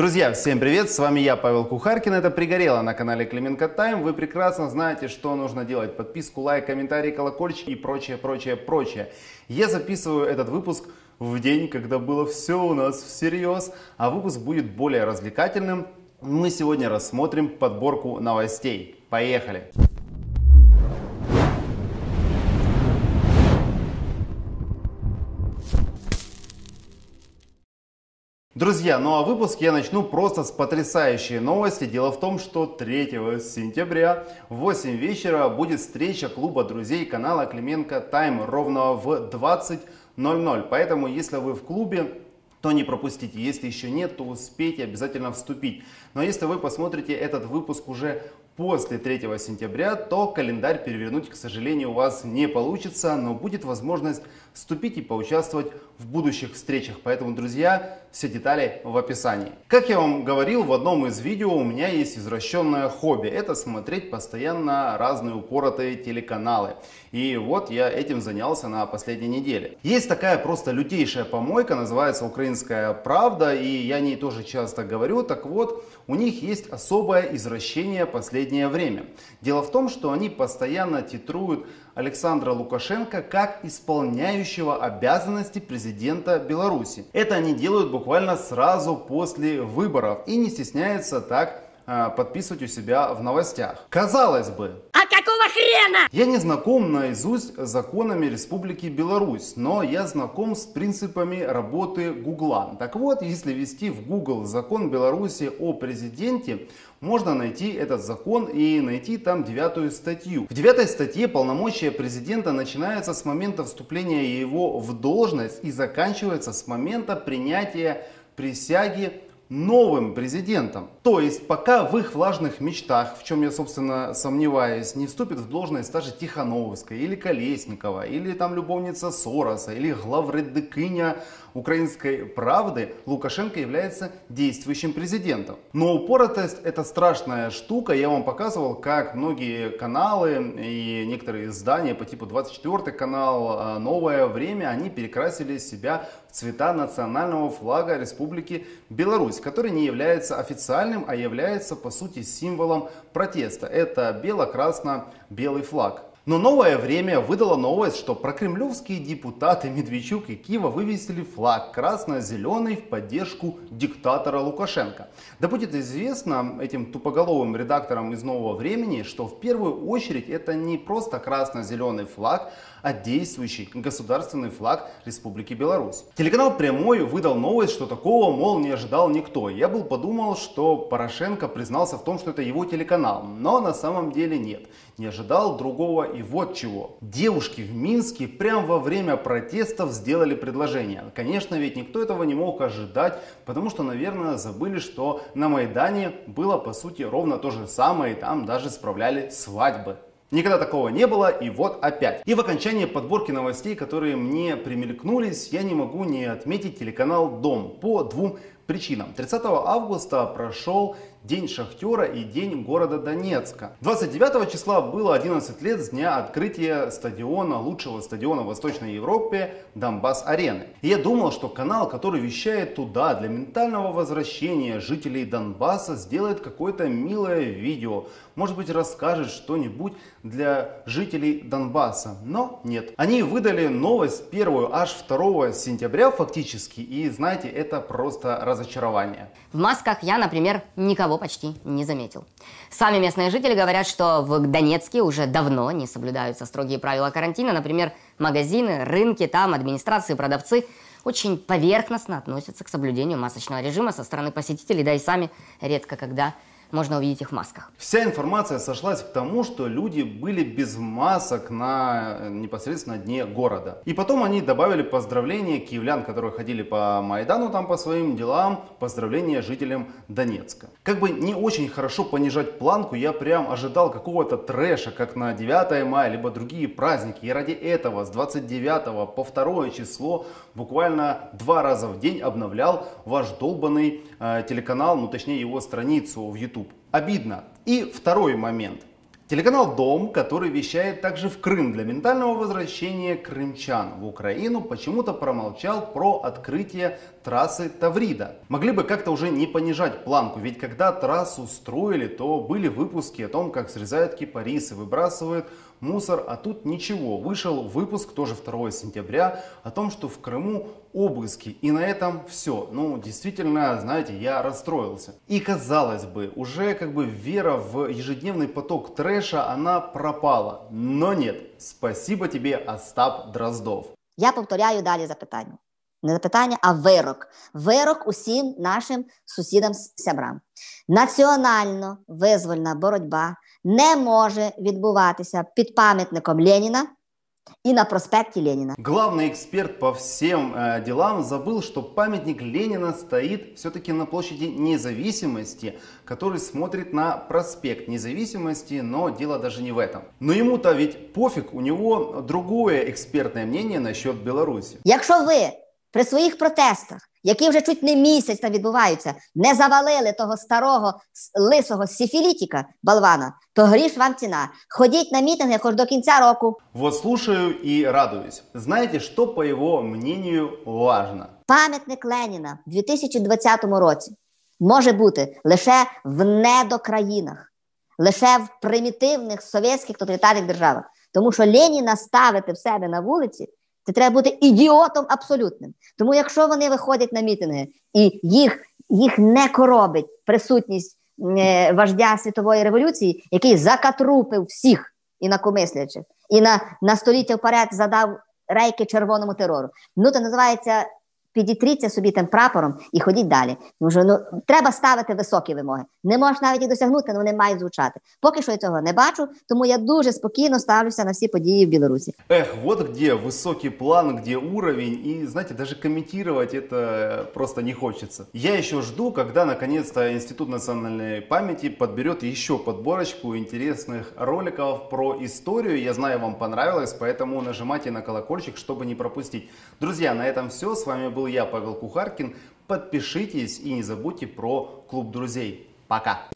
Друзья, всем привет! С вами я, Павел Кухаркин. Это «Пригорело» на канале Клименко Тайм. Вы прекрасно знаете, что нужно делать. Подписку, лайк, комментарий, колокольчик и прочее, прочее, прочее. Я записываю этот выпуск в день, когда было все у нас всерьез, а выпуск будет более развлекательным. Мы сегодня рассмотрим подборку новостей. Поехали! Друзья, ну а выпуск я начну просто с потрясающей новости. Дело в том, что 3 сентября в 8 вечера будет встреча клуба друзей канала Клименко Тайм ровно в 20.00. Поэтому, если вы в клубе, то не пропустите. Если еще нет, то успейте обязательно вступить. Но если вы посмотрите этот выпуск уже после 3 сентября, то календарь перевернуть, к сожалению, у вас не получится, но будет возможность вступить и поучаствовать в будущих встречах. Поэтому, друзья, все детали в описании. Как я вам говорил в одном из видео, у меня есть извращенное хобби. Это смотреть постоянно разные упоротые телеканалы. И вот я этим занялся на последней неделе. Есть такая просто лютейшая помойка, называется «Украинская правда», и я о ней тоже часто говорю. Так вот, у них есть особое извращение последнее время. Дело в том, что они постоянно титруют Александра Лукашенко как исполняющего обязанности президента Беларуси. Это они делают буквально сразу после выборов и не стесняются так э, подписывать у себя в новостях. Казалось бы, хрена? Я не знаком наизусть с законами Республики Беларусь, но я знаком с принципами работы Гугла. Так вот, если ввести в Google закон Беларуси о президенте, можно найти этот закон и найти там девятую статью. В девятой статье полномочия президента начинаются с момента вступления его в должность и заканчивается с момента принятия присяги новым президентом. То есть пока в их влажных мечтах, в чем я собственно сомневаюсь, не вступит в должность та же Тихановская или Колесникова, или там любовница Сороса, или главредыкыня украинской правды, Лукашенко является действующим президентом. Но упоротость это страшная штука. Я вам показывал, как многие каналы и некоторые издания по типу 24 канал, а, Новое время, они перекрасили себя в цвета национального флага Республики Беларусь, который не является официальным, а является по сути символом протеста. Это бело-красно-белый флаг. Но новое время выдало новость, что прокремлевские депутаты Медведчук и Кива вывесили флаг красно-зеленый в поддержку диктатора Лукашенко. Да будет известно этим тупоголовым редакторам из нового времени, что в первую очередь это не просто красно-зеленый флаг, а действующий государственный флаг Республики Беларусь. Телеканал Прямой выдал новость, что такого, мол, не ожидал никто. Я был подумал, что Порошенко признался в том, что это его телеканал, но на самом деле нет. Не ожидал другого и вот чего. Девушки в Минске прямо во время протестов сделали предложение. Конечно, ведь никто этого не мог ожидать, потому что, наверное, забыли, что на Майдане было по сути ровно то же самое, и там даже справляли свадьбы. Никогда такого не было, и вот опять. И в окончании подборки новостей, которые мне примелькнулись, я не могу не отметить телеканал Дом по двум причинам. 30 августа прошел День Шахтера и День города Донецка. 29 числа было 11 лет с дня открытия стадиона, лучшего стадиона в Восточной Европе, Донбасс-арены. И я думал, что канал, который вещает туда для ментального возвращения жителей Донбасса, сделает какое-то милое видео. Может быть расскажет что-нибудь для жителей Донбасса. Но нет. Они выдали новость первую аж 2 сентября фактически. И знаете, это просто разочарование. В масках я, например, никого почти не заметил. Сами местные жители говорят, что в Донецке уже давно не соблюдаются строгие правила карантина. Например, магазины, рынки, там администрации, продавцы очень поверхностно относятся к соблюдению масочного режима со стороны посетителей, да и сами редко когда можно увидеть их в масках. Вся информация сошлась к тому, что люди были без масок на э, непосредственно дне города. И потом они добавили поздравления киевлян, которые ходили по Майдану там по своим делам, поздравления жителям Донецка. Как бы не очень хорошо понижать планку, я прям ожидал какого-то трэша, как на 9 мая, либо другие праздники. И ради этого с 29 по 2 число буквально два раза в день обновлял ваш долбанный э, телеканал, ну точнее его страницу в YouTube. Обидно. И второй момент. Телеканал «Дом», который вещает также в Крым для ментального возвращения крымчан в Украину, почему-то промолчал про открытие трассы Таврида. Могли бы как-то уже не понижать планку, ведь когда трассу строили, то были выпуски о том, как срезают кипарисы, выбрасывают мусор, а тут ничего. Вышел выпуск, тоже 2 сентября, о том, что в Крыму обыски. И на этом все. Ну, действительно, знаете, я расстроился. И казалось бы, уже как бы вера в ежедневный поток трэша, она пропала. Но нет. Спасибо тебе, Остап Дроздов. Я повторяю далі запитання. Не запитання, а вирок. Вирок усім нашим сусідам сябрам. Національно визвольна боротьба не може відбуватися під пам'ятником Леніна и на проспекте Ленина. Главный эксперт по всем э, делам забыл, что памятник Ленина стоит все-таки на площади независимости, который смотрит на проспект независимости, но дело даже не в этом. Но ему-то ведь пофиг, у него другое экспертное мнение насчет Беларуси. Якщо ви при своїх протестах які вже чуть не місяць там відбуваються, не завалили того старого лисого сифілітіка болвана, то гріш вам ціна. Ходіть на мітинги хоч до кінця року. Вот слушаю и радуюсь. Знаете, что, по его мнению, важно? Пам'ятник Леніна в 2020 році може бути лише в недокраїнах, лише в примітивних совєтських тоталітарних державах. Тому що Леніна ставити в себе на вулиці це треба бути ідіотом абсолютним. Тому, якщо вони виходять на мітинги і їх їх не коробить присутність е, вождя світової революції, який закатрупив всіх інакомислячих, і на на століття вперед задав рейки червоному терору. Ну, це називається підітріться собі тим прапором і ходіть далі. Тому що ну треба ставити високі вимоги. Не можна навіть їх досягнути, але вони мають звучати. Поки що я цього не бачу, тому я дуже спокійно ставлюся на всі події в Білорусі. Ех, вот где высокий план, где уровень, и, знаете, даже комментировать это просто не хочется. Я еще жду, когда наконец-то Институт национальной памяти подберет еще подборочку интересных роликов про историю. Я знаю, вам понравилось, поэтому нажимайте на колокольчик, чтобы не пропустить. Друзья, на этом все. С вами был был я, Павел Кухаркин. Подпишитесь и не забудьте про клуб друзей. Пока!